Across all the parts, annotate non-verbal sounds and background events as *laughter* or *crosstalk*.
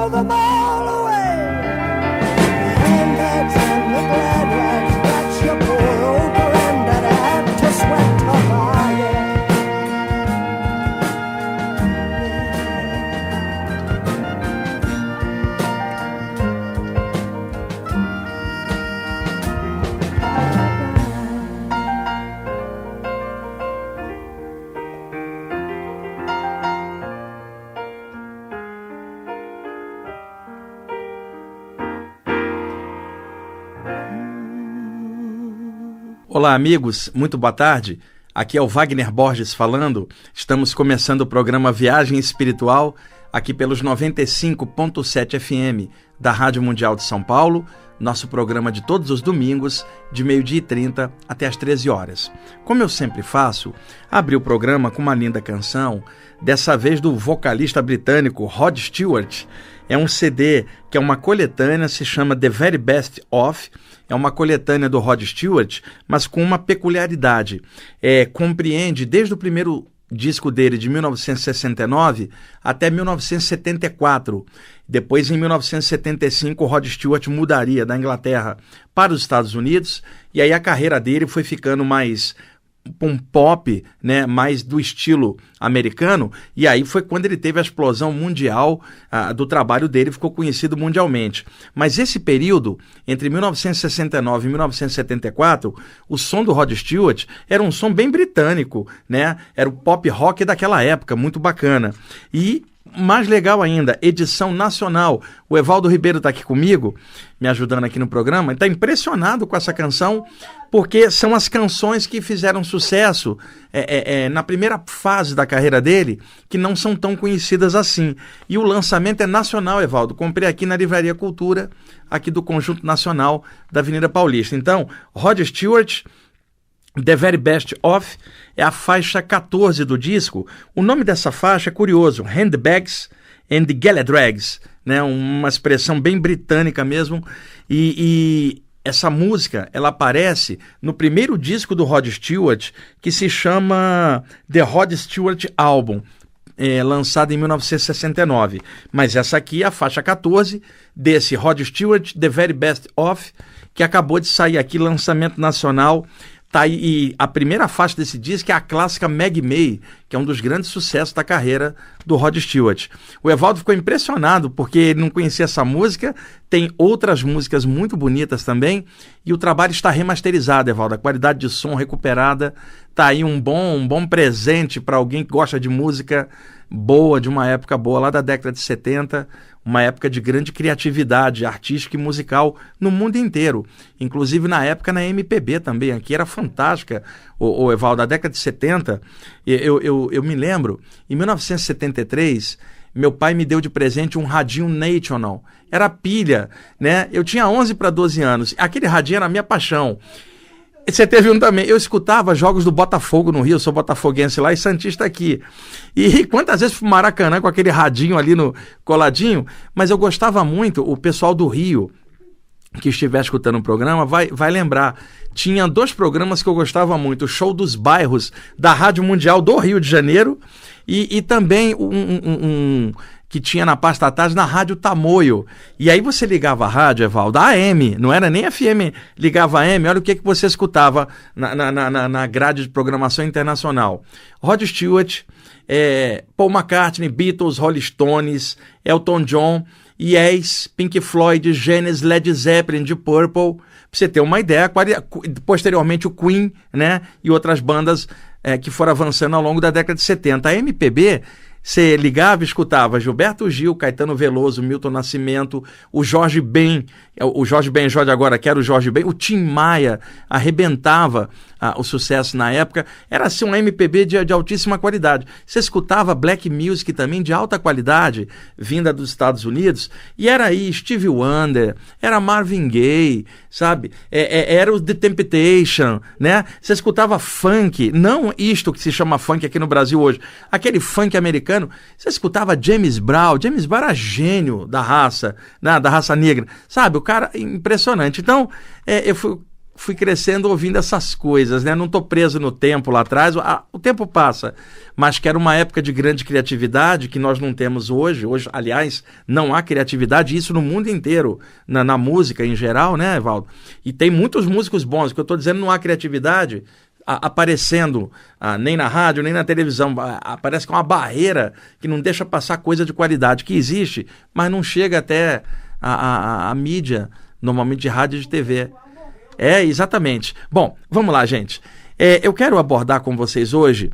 all the more. Olá, amigos, muito boa tarde. Aqui é o Wagner Borges falando. Estamos começando o programa Viagem Espiritual aqui pelos 95.7 FM da Rádio Mundial de São Paulo, nosso programa de todos os domingos, de meio-dia e 30 até as 13 horas. Como eu sempre faço, abri o programa com uma linda canção, dessa vez do vocalista britânico Rod Stewart. É um CD que é uma coletânea, se chama The Very Best Of. É uma coletânea do Rod Stewart, mas com uma peculiaridade. É, compreende desde o primeiro disco dele de 1969 até 1974. Depois, em 1975, o Rod Stewart mudaria da Inglaterra para os Estados Unidos e aí a carreira dele foi ficando mais um pop, né, mais do estilo americano, e aí foi quando ele teve a explosão mundial ah, do trabalho dele, ficou conhecido mundialmente. Mas esse período, entre 1969 e 1974, o som do Rod Stewart era um som bem britânico, né, era o pop rock daquela época, muito bacana. E mais legal ainda, edição nacional. O Evaldo Ribeiro está aqui comigo, me ajudando aqui no programa, está impressionado com essa canção, porque são as canções que fizeram sucesso é, é, é, na primeira fase da carreira dele, que não são tão conhecidas assim. E o lançamento é nacional, Evaldo. Comprei aqui na Livraria Cultura, aqui do Conjunto Nacional da Avenida Paulista. Então, Rod Stewart. The Very Best Of é a faixa 14 do disco. O nome dessa faixa é curioso: Handbags and Galadrags, né? uma expressão bem britânica mesmo. E, e, essa música ela aparece no primeiro disco do Rod Stewart, que se chama The Rod Stewart Album. É, lançado em 1969. Mas essa aqui é a faixa 14 desse Rod Stewart, The Very Best Of, que acabou de sair aqui, lançamento nacional Tá e a primeira faixa desse disco é a clássica Meg May, que é um dos grandes sucessos da carreira do Rod Stewart. O Evaldo ficou impressionado porque ele não conhecia essa música, tem outras músicas muito bonitas também, e o trabalho está remasterizado, Evaldo, a qualidade de som recuperada. Tá aí um bom, um bom presente para alguém que gosta de música boa, de uma época boa lá da década de 70 uma época de grande criatividade artística e musical no mundo inteiro, inclusive na época na MPB também, aqui era fantástica, o, o Evaldo, da década de 70, eu, eu, eu me lembro, em 1973, meu pai me deu de presente um radinho National, era pilha, né? Eu tinha 11 para 12 anos, aquele radinho era a minha paixão. Você teve um também. Eu escutava jogos do Botafogo no Rio, eu sou botafoguense lá e Santista aqui. E *laughs* quantas vezes fui Maracanã com aquele radinho ali no coladinho, mas eu gostava muito, o pessoal do Rio que estiver escutando o programa vai, vai lembrar. Tinha dois programas que eu gostava muito: o Show dos Bairros da Rádio Mundial do Rio de Janeiro e, e também um, um, um que tinha na pasta tarde na Rádio Tamoio. E aí você ligava a rádio, Evaldo, a AM, não era nem FM, ligava a AM, olha o que, que você escutava na, na, na, na grade de programação internacional. Rod Stewart, é, Paul McCartney, Beatles, Rolling Stones, Elton John, Yes, Pink Floyd, Genesis, Led Zeppelin, de Purple, pra você ter uma ideia, posteriormente o Queen, né, e outras bandas é, que foram avançando ao longo da década de 70. A MPB você ligava e escutava Gilberto Gil, Caetano Veloso, Milton Nascimento, o Jorge Ben, é, o Jorge Ben Jorge agora, que era o Jorge Ben, o Tim Maia arrebentava ah, o sucesso na época. Era assim um MPB de, de, altíssima qualidade. Você escutava black music também de alta qualidade, vinda dos Estados Unidos, e era aí Steve Wonder, era Marvin Gaye, sabe? É, é, era o The Temptation, né? Você escutava funk, não isto que se chama funk aqui no Brasil hoje, aquele funk americano. Você escutava James Brown, James Brown era gênio da raça, né? da raça negra, sabe? O cara impressionante. Então, é, eu fui fui crescendo ouvindo essas coisas, né? Não estou preso no tempo lá atrás, a, o tempo passa, mas que era uma época de grande criatividade que nós não temos hoje. Hoje, aliás, não há criatividade, isso no mundo inteiro, na, na música em geral, né, Evaldo? E tem muitos músicos bons, o que eu estou dizendo não há criatividade a, aparecendo a, nem na rádio, nem na televisão. A, aparece com uma barreira que não deixa passar coisa de qualidade que existe, mas não chega até a, a mídia, normalmente de rádio e de TV. É, exatamente. Bom, vamos lá, gente. É, eu quero abordar com vocês hoje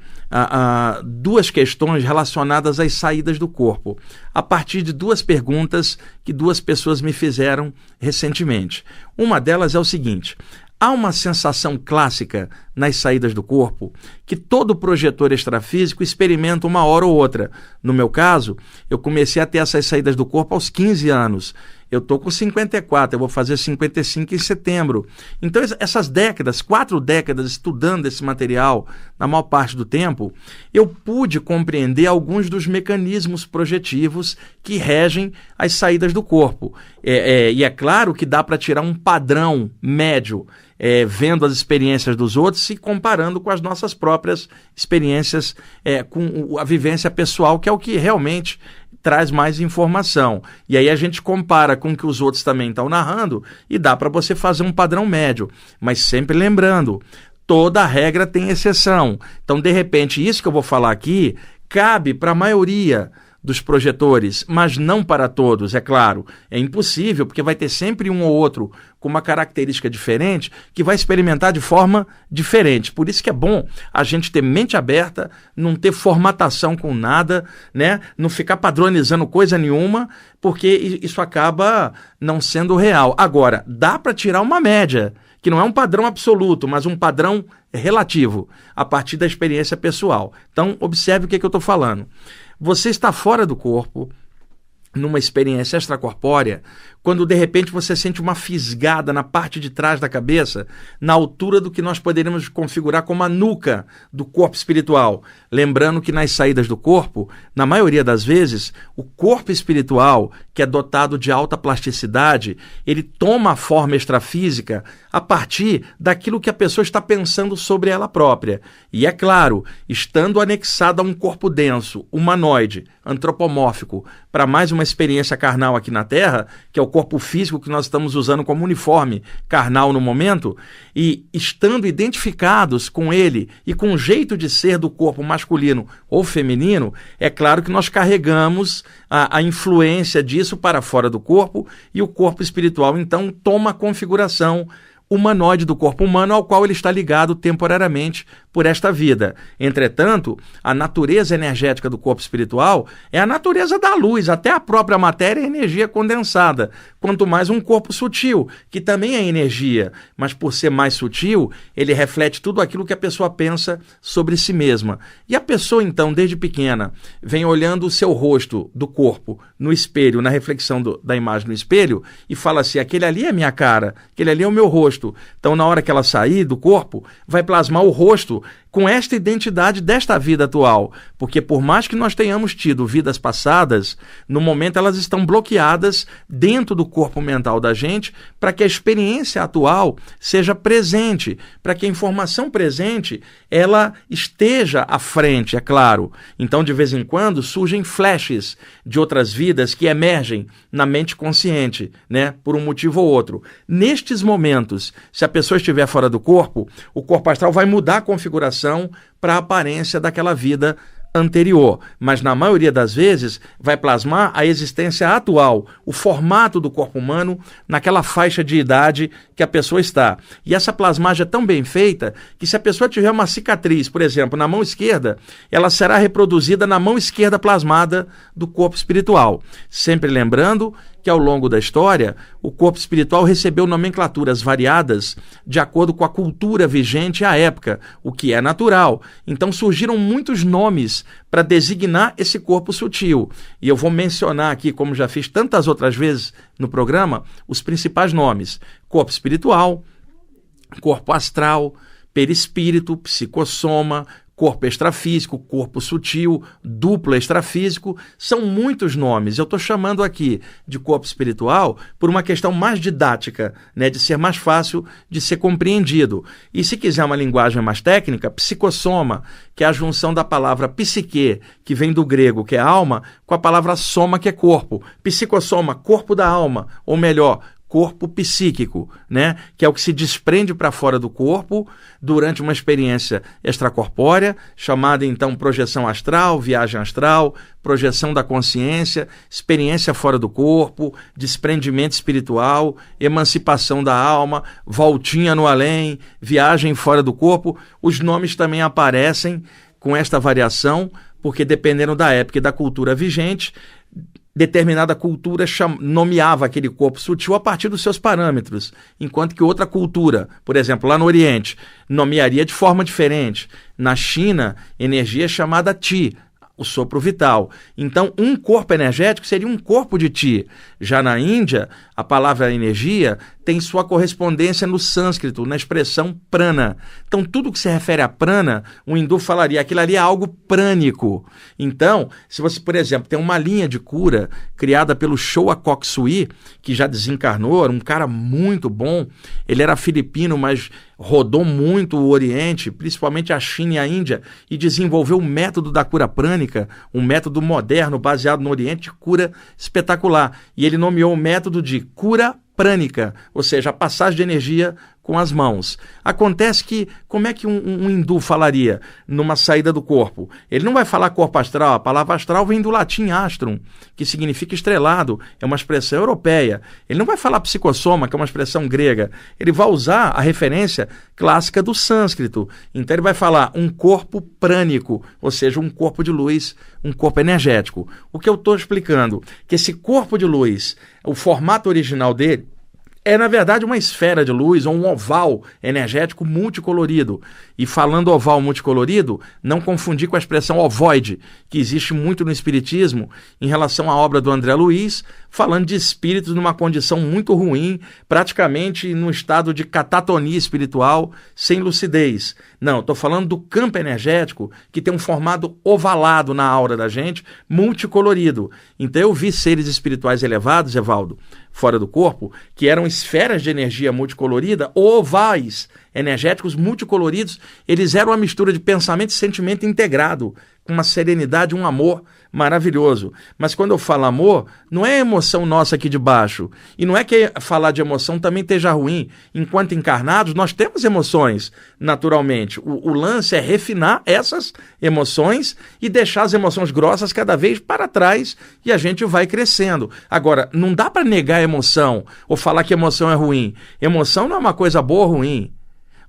duas questões relacionadas às saídas do corpo, a partir de duas perguntas que duas pessoas me fizeram recentemente. Uma delas é o seguinte: Há uma sensação clássica nas saídas do corpo que todo projetor extrafísico experimenta uma hora ou outra. No meu caso, eu comecei a ter essas saídas do corpo aos 15 anos. Eu tô com 54, eu vou fazer 55 em setembro. Então, essas décadas, quatro décadas estudando esse material, na maior parte do tempo, eu pude compreender alguns dos mecanismos projetivos que regem as saídas do corpo. É, é, e é claro que dá para tirar um padrão médio, é, vendo as experiências dos outros e comparando com as nossas próprias experiências, é, com a vivência pessoal, que é o que realmente traz mais informação. E aí a gente compara com o que os outros também estão narrando e dá para você fazer um padrão médio. Mas sempre lembrando, toda regra tem exceção. Então, de repente, isso que eu vou falar aqui cabe para a maioria dos projetores, mas não para todos, é claro. É impossível, porque vai ter sempre um ou outro com uma característica diferente que vai experimentar de forma diferente. Por isso que é bom a gente ter mente aberta, não ter formatação com nada, né? Não ficar padronizando coisa nenhuma, porque isso acaba não sendo real. Agora, dá para tirar uma média que não é um padrão absoluto, mas um padrão relativo, a partir da experiência pessoal. Então, observe o que, é que eu estou falando. Você está fora do corpo, numa experiência extracorpórea, quando de repente você sente uma fisgada na parte de trás da cabeça, na altura do que nós poderíamos configurar como a nuca do corpo espiritual. Lembrando que nas saídas do corpo, na maioria das vezes, o corpo espiritual, que é dotado de alta plasticidade, ele toma a forma extrafísica a partir daquilo que a pessoa está pensando sobre ela própria. E é claro, estando anexada a um corpo denso, humanoide, antropomórfico, para mais uma experiência carnal aqui na Terra, que é o corpo físico que nós estamos usando como uniforme carnal no momento, e estando identificados com ele e com o jeito de ser do corpo masculino ou feminino, é claro que nós carregamos a, a influência disso para fora do corpo e o corpo espiritual então toma a configuração humanoide do corpo humano ao qual ele está ligado temporariamente por esta vida. Entretanto, a natureza energética do corpo espiritual é a natureza da luz, até a própria matéria é energia condensada, quanto mais um corpo sutil, que também é energia, mas por ser mais sutil, ele reflete tudo aquilo que a pessoa pensa sobre si mesma. E a pessoa então, desde pequena, vem olhando o seu rosto do corpo no espelho, na reflexão do, da imagem no espelho e fala assim: aquele ali é minha cara, aquele ali é o meu rosto rosto. Então, na hora que ela sair do corpo, vai plasmar o rosto com esta identidade desta vida atual. Porque, por mais que nós tenhamos tido vidas passadas, no momento elas estão bloqueadas dentro do corpo mental da gente para que a experiência atual seja presente, para que a informação presente ela esteja à frente, é claro. Então, de vez em quando, surgem flashes de outras vidas que emergem na mente consciente, né, por um motivo ou outro. Nestes momentos, se a pessoa estiver fora do corpo, o corpo astral vai mudar a configuração para a aparência daquela vida anterior, mas na maioria das vezes vai plasmar a existência atual, o formato do corpo humano naquela faixa de idade que a pessoa está. E essa plasmagem é tão bem feita que se a pessoa tiver uma cicatriz, por exemplo, na mão esquerda, ela será reproduzida na mão esquerda plasmada do corpo espiritual. Sempre lembrando que ao longo da história o corpo espiritual recebeu nomenclaturas variadas de acordo com a cultura vigente à época, o que é natural. Então surgiram muitos nomes para designar esse corpo sutil. E eu vou mencionar aqui, como já fiz tantas outras vezes no programa, os principais nomes: corpo espiritual, corpo astral, perispírito, psicossoma, corpo extrafísico, corpo sutil, duplo extrafísico, são muitos nomes. Eu estou chamando aqui de corpo espiritual por uma questão mais didática, né, de ser mais fácil de ser compreendido. E se quiser uma linguagem mais técnica, psicossoma, que é a junção da palavra psique, que vem do grego, que é alma, com a palavra soma, que é corpo. Psicossoma, corpo da alma, ou melhor, corpo psíquico, né? Que é o que se desprende para fora do corpo durante uma experiência extracorpórea, chamada então projeção astral, viagem astral, projeção da consciência, experiência fora do corpo, desprendimento espiritual, emancipação da alma, voltinha no além, viagem fora do corpo. Os nomes também aparecem com esta variação, porque dependendo da época e da cultura vigente, determinada cultura nomeava aquele corpo sutil a partir dos seus parâmetros, enquanto que outra cultura, por exemplo, lá no Oriente, nomearia de forma diferente. Na China, energia é chamada Ti, o sopro vital. Então, um corpo energético seria um corpo de ti. Já na Índia, a palavra energia tem sua correspondência no sânscrito, na expressão prana. Então, tudo que se refere a prana, o hindu falaria aquilo ali é algo prânico. Então, se você, por exemplo, tem uma linha de cura criada pelo Showa Koksui, que já desencarnou, era um cara muito bom. Ele era filipino, mas rodou muito o Oriente, principalmente a China e a Índia, e desenvolveu o método da cura prânica, um método moderno baseado no Oriente cura espetacular. E ele nomeou o método de cura prânica, ou seja, a passagem de energia com as mãos. Acontece que, como é que um, um, hindu falaria numa saída do corpo? Ele não vai falar corpo astral, a palavra astral vem do latim astrum, que significa estrelado, é uma expressão europeia. Ele não vai falar psicossoma, que é uma expressão grega. Ele vai usar a referência clássica do sânscrito. Então ele vai falar um corpo prânico, ou seja, um corpo de luz, um corpo energético. O que eu estou explicando? Que esse corpo de luz, o formato original dele, é, na verdade, uma esfera de luz ou um oval energético multicolorido. E falando oval multicolorido, não confundir com a expressão ovoide, que existe muito no Espiritismo em relação à obra do André Luiz, falando de espíritos numa condição muito ruim, praticamente num estado de catatonia espiritual, sem lucidez. Não, estou falando do campo energético que tem um formato ovalado na aura da gente, multicolorido. Então eu vi seres espirituais elevados, Evaldo, fora do corpo, que eram esferas de energia multicolorida, ovais energéticos multicoloridos, eles eram uma mistura de pensamento e sentimento integrado, com uma serenidade, um amor maravilhoso. Mas quando eu falo amor, não é emoção nossa aqui de baixo. E não é que falar de emoção também esteja ruim. Enquanto encarnados, nós temos emoções, naturalmente. O, o lance é refinar essas emoções e deixar as emoções grossas cada vez para trás e a gente vai crescendo. Agora, não dá para negar a emoção ou falar que emoção é ruim. Emoção não é uma coisa boa ou ruim.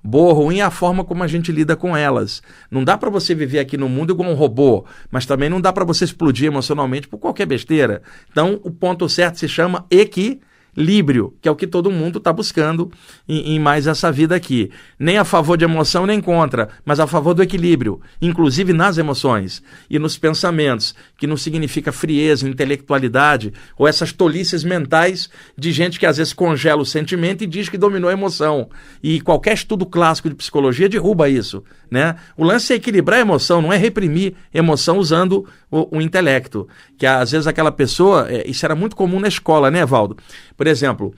Boa ou ruim é a forma como a gente lida com elas. Não dá para você viver aqui no mundo igual um robô, mas também não dá para você explodir emocionalmente por qualquer besteira. Então, o ponto certo se chama equilíbrio equilíbrio, que é o que todo mundo está buscando em, em, mais essa vida aqui. Nem a favor de emoção, nem contra, mas a favor do equilíbrio, inclusive nas emoções e nos pensamentos, que não significa frieza, intelectualidade ou essas tolices mentais de gente que às vezes congela o sentimento e diz que dominou a emoção. E qualquer estudo clássico de psicologia derruba isso. Né? O lance é equilibrar a emoção, não é reprimir emoção usando o, o intelecto. Que às vezes aquela pessoa, é, isso era muito comum na escola, né, Valdo? Por exemplo,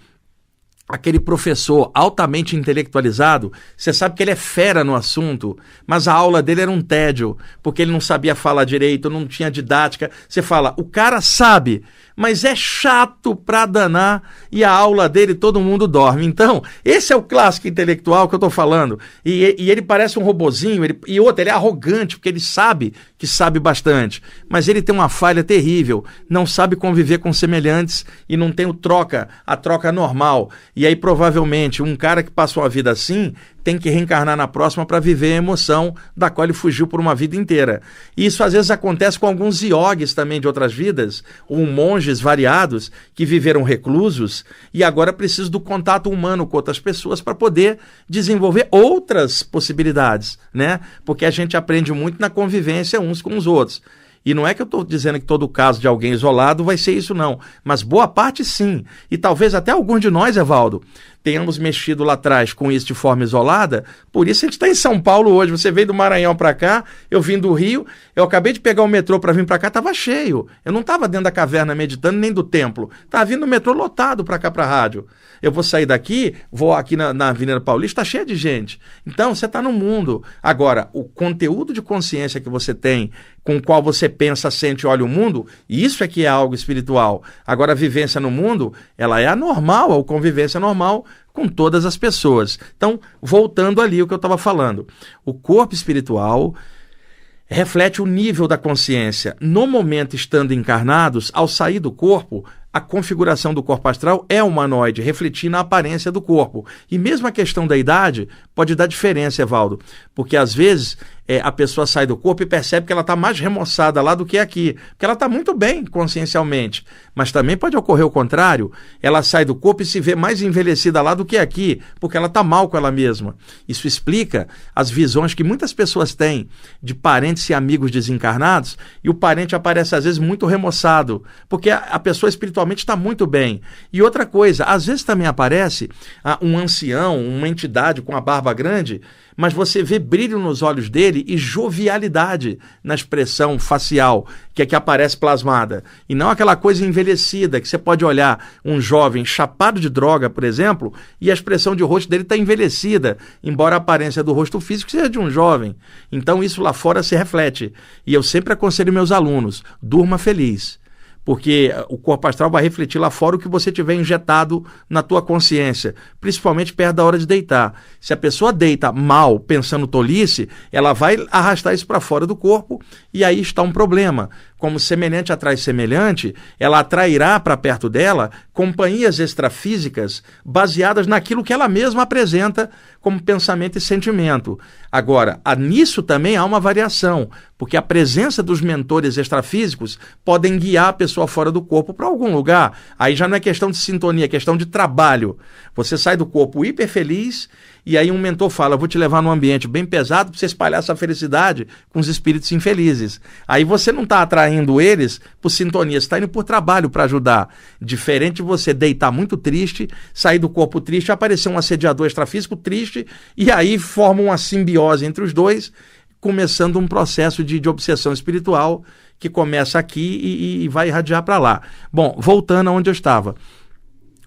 aquele professor altamente intelectualizado, você sabe que ele é fera no assunto, mas a aula dele era um tédio, porque ele não sabia falar direito, não tinha didática. Você fala, o cara sabe, mas é chato pra danar e a aula dele todo mundo dorme. Então, esse é o clássico intelectual que eu tô falando. E, e ele parece um robozinho, ele, e outro, ele é arrogante, porque ele sabe que sabe bastante, mas ele tem uma falha terrível, não sabe conviver com semelhantes e não tem o troca, a troca normal. E aí, provavelmente, um cara que passou a vida assim tem que reencarnar na próxima para viver a emoção da qual ele fugiu por uma vida inteira. E isso às vezes acontece com alguns iogues também de outras vidas, ou monges variados que viveram reclusos e agora precisam do contato humano com outras pessoas para poder desenvolver outras possibilidades, né? Porque a gente aprende muito na convivência uns com os outros. E não é que eu estou dizendo que todo caso de alguém isolado vai ser isso, não. Mas boa parte sim. E talvez até alguns de nós, Evaldo, tenhamos mexido lá atrás com isso de forma isolada, por isso a gente está em São Paulo hoje. Você veio do Maranhão para cá, eu vim do Rio, eu acabei de pegar o metrô para vir para cá, estava cheio. Eu não estava dentro da caverna meditando nem do templo, estava vindo o metrô lotado para cá para a rádio. Eu vou sair daqui, vou aqui na, na Avenida Paulista, está cheio de gente. Então, você está no mundo. Agora, o conteúdo de consciência que você tem, com o qual você pensa, sente olha o mundo, isso é que é algo espiritual. Agora, a vivência no mundo, ela é anormal, a convivência normal com todas as pessoas. Então, voltando ali o que eu estava falando. O corpo espiritual reflete o nível da consciência. No momento estando encarnados, ao sair do corpo, a configuração do corpo astral é humanoide, refletindo a aparência do corpo. E mesmo a questão da idade pode dar diferença, Evaldo, porque às vezes é, a pessoa sai do corpo e percebe que ela está mais remoçada lá do que aqui, porque ela está muito bem consciencialmente. Mas também pode ocorrer o contrário, ela sai do corpo e se vê mais envelhecida lá do que aqui, porque ela está mal com ela mesma. Isso explica as visões que muitas pessoas têm de parentes e amigos desencarnados e o parente aparece às vezes muito remoçado, porque a, a pessoa espiritualmente está muito bem. E outra coisa, às vezes também aparece ah, um ancião, uma entidade com a barba grande mas você vê brilho nos olhos dele e jovialidade na expressão facial que aqui aparece plasmada. E não aquela coisa envelhecida que você pode olhar um jovem chapado de droga, por exemplo, e a expressão de rosto dele está envelhecida, embora a aparência do rosto físico seja de um jovem. Então isso lá fora se reflete. E eu sempre aconselho meus alunos: durma feliz porque o corpo astral vai refletir lá fora o que você tiver injetado na tua consciência, principalmente perto da hora de deitar. Se a pessoa deita mal, pensando tolice, ela vai arrastar isso para fora do corpo e aí está um problema. Como semelhante atrai semelhante, ela atrairá para perto dela companhias extrafísicas baseadas naquilo que ela mesma apresenta como pensamento e sentimento. Agora, nisso também há uma variação, porque a presença dos mentores extrafísicos podem guiar a pessoa fora do corpo para algum lugar. Aí já não é questão de sintonia, é questão de trabalho. Você sai do corpo hiper feliz e aí um mentor fala: vou te levar num ambiente bem pesado para você espalhar essa felicidade com os espíritos infelizes. Aí você não está atraindo eles por sintonia, está indo por trabalho para ajudar. Diferente de você deitar muito triste, sair do corpo triste, aparecer um assediador extrafísico triste, e aí forma uma simbiose entre os dois, começando um processo de, de obsessão espiritual que começa aqui e, e vai irradiar para lá. Bom, voltando aonde eu estava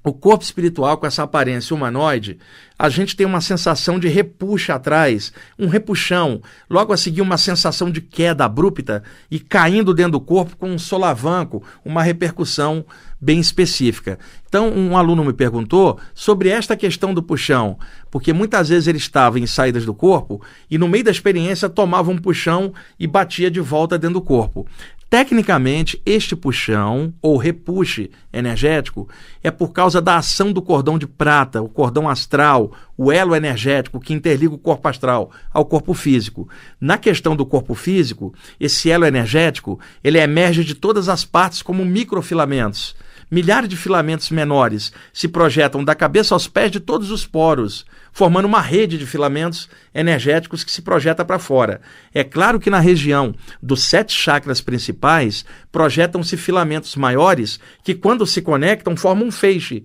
o corpo espiritual com essa aparência humanoide, a gente tem uma sensação de repuxa atrás, um repuxão, logo a seguir uma sensação de queda abrupta e caindo dentro do corpo com um solavanco, uma repercussão bem específica. Então, um aluno me perguntou sobre esta questão do puxão, porque muitas vezes ele estava em saídas do corpo e no meio da experiência tomava um puxão e batia de volta dentro do corpo. Tecnicamente, este puxão ou repuxe energético é por causa da ação do cordão de prata, o cordão astral, o elo energético que interliga o corpo astral ao corpo físico. Na questão do corpo físico, esse elo energético, ele emerge de todas as partes como microfilamentos. Milhares de filamentos menores se projetam da cabeça aos pés de todos os poros, formando uma rede de filamentos energéticos que se projeta para fora. É claro que na região dos sete chakras principais projetam-se filamentos maiores que, quando se conectam, formam um feixe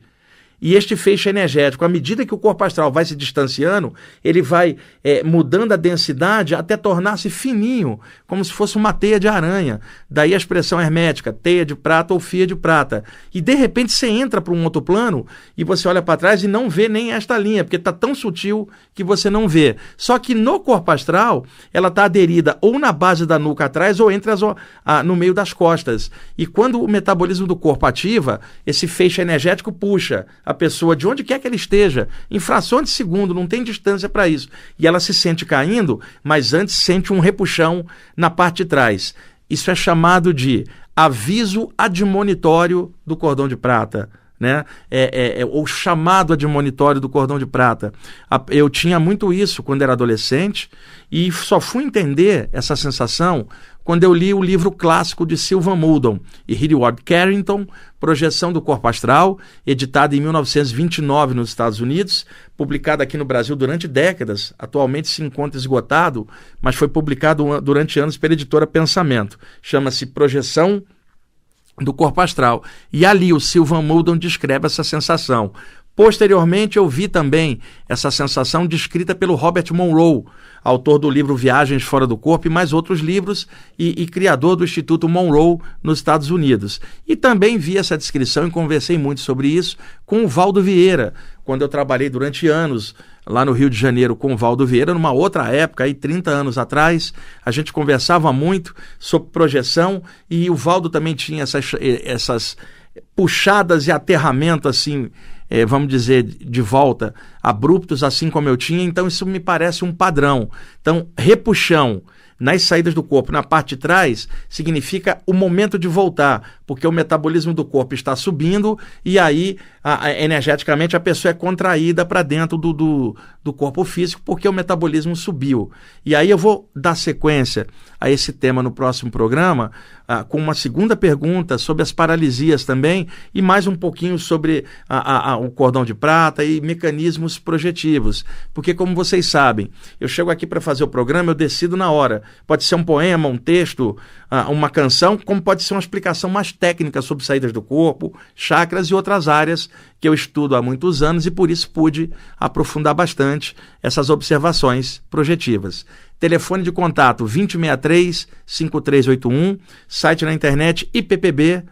e este feixe energético, à medida que o corpo astral vai se distanciando, ele vai é, mudando a densidade até tornar-se fininho, como se fosse uma teia de aranha. Daí a expressão hermética, teia de prata ou fia de prata. E de repente você entra para um outro plano e você olha para trás e não vê nem esta linha, porque está tão sutil que você não vê. Só que no corpo astral, ela está aderida ou na base da nuca atrás ou entre as, a, no meio das costas. E quando o metabolismo do corpo ativa, esse feixe energético puxa a pessoa de onde quer que ela esteja, em frações de segundo, não tem distância para isso. E ela se sente caindo, mas antes sente um repuxão na parte de trás. Isso é chamado de aviso admonitório do cordão de prata. Né? É, é, é, o chamado admonitório do cordão de prata. Eu tinha muito isso quando era adolescente e só fui entender essa sensação quando eu li o livro clássico de Sylvan Muldon e Edward Carrington, Projeção do Corpo Astral, editado em 1929 nos Estados Unidos, publicado aqui no Brasil durante décadas, atualmente se encontra esgotado, mas foi publicado durante anos pela editora Pensamento. Chama-se Projeção do Corpo Astral. E ali o Sylvan Muldon descreve essa sensação Posteriormente, eu vi também essa sensação descrita pelo Robert Monroe, autor do livro Viagens Fora do Corpo e mais outros livros, e, e, criador do Instituto Monroe nos Estados Unidos. E também vi essa descrição e conversei muito sobre isso com o Valdo Vieira, quando eu trabalhei durante anos lá no Rio de Janeiro com o Valdo Vieira, numa outra época, aí 30 anos atrás, a gente conversava muito sobre projeção e o Valdo também tinha essas, essas puxadas e aterramento assim, é, vamos dizer, de volta, abruptos, assim como eu tinha, então isso me parece um padrão. Então, repuxão nas saídas do corpo, na parte de trás, significa o momento de voltar, porque o metabolismo do corpo está subindo e aí, a, a, energeticamente, a pessoa é contraída para dentro do, do, do corpo físico, porque o metabolismo subiu. E aí eu vou dar sequência a esse tema no próximo programa, ah, com uma segunda pergunta sobre as paralisias também, e mais um pouquinho sobre a, a, o cordão de prata e mecanismos projetivos. Porque, como vocês sabem, eu chego aqui para fazer o programa, eu decido na hora. Pode ser um poema, um texto, ah, uma canção, como pode ser uma explicação mais técnica sobre saídas do corpo, chakras e outras áreas que eu estudo há muitos anos e por isso pude aprofundar bastante essas observações projetivas. Telefone de contato 2063-5381, site na internet ippb.org.br.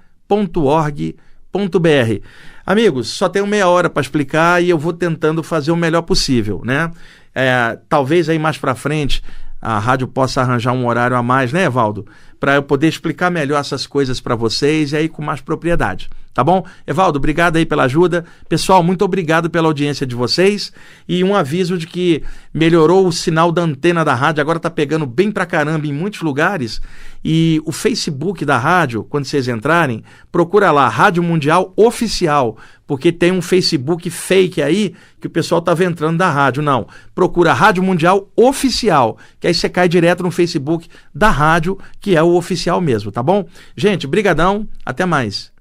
Amigos, só tenho meia hora para explicar e eu vou tentando fazer o melhor possível, né? É, talvez aí mais para frente a rádio possa arranjar um horário a mais, né, Evaldo? Para eu poder explicar melhor essas coisas para vocês e aí com mais propriedade. Tá bom? Evaldo, obrigado aí pela ajuda. Pessoal, muito obrigado pela audiência de vocês. E um aviso de que melhorou o sinal da antena da rádio, agora tá pegando bem pra caramba em muitos lugares. E o Facebook da rádio, quando vocês entrarem, procura lá, Rádio Mundial Oficial, porque tem um Facebook fake aí que o pessoal tava entrando da rádio. Não, procura Rádio Mundial Oficial, que aí você cai direto no Facebook da rádio, que é o oficial mesmo, tá bom? Gente, brigadão, até mais.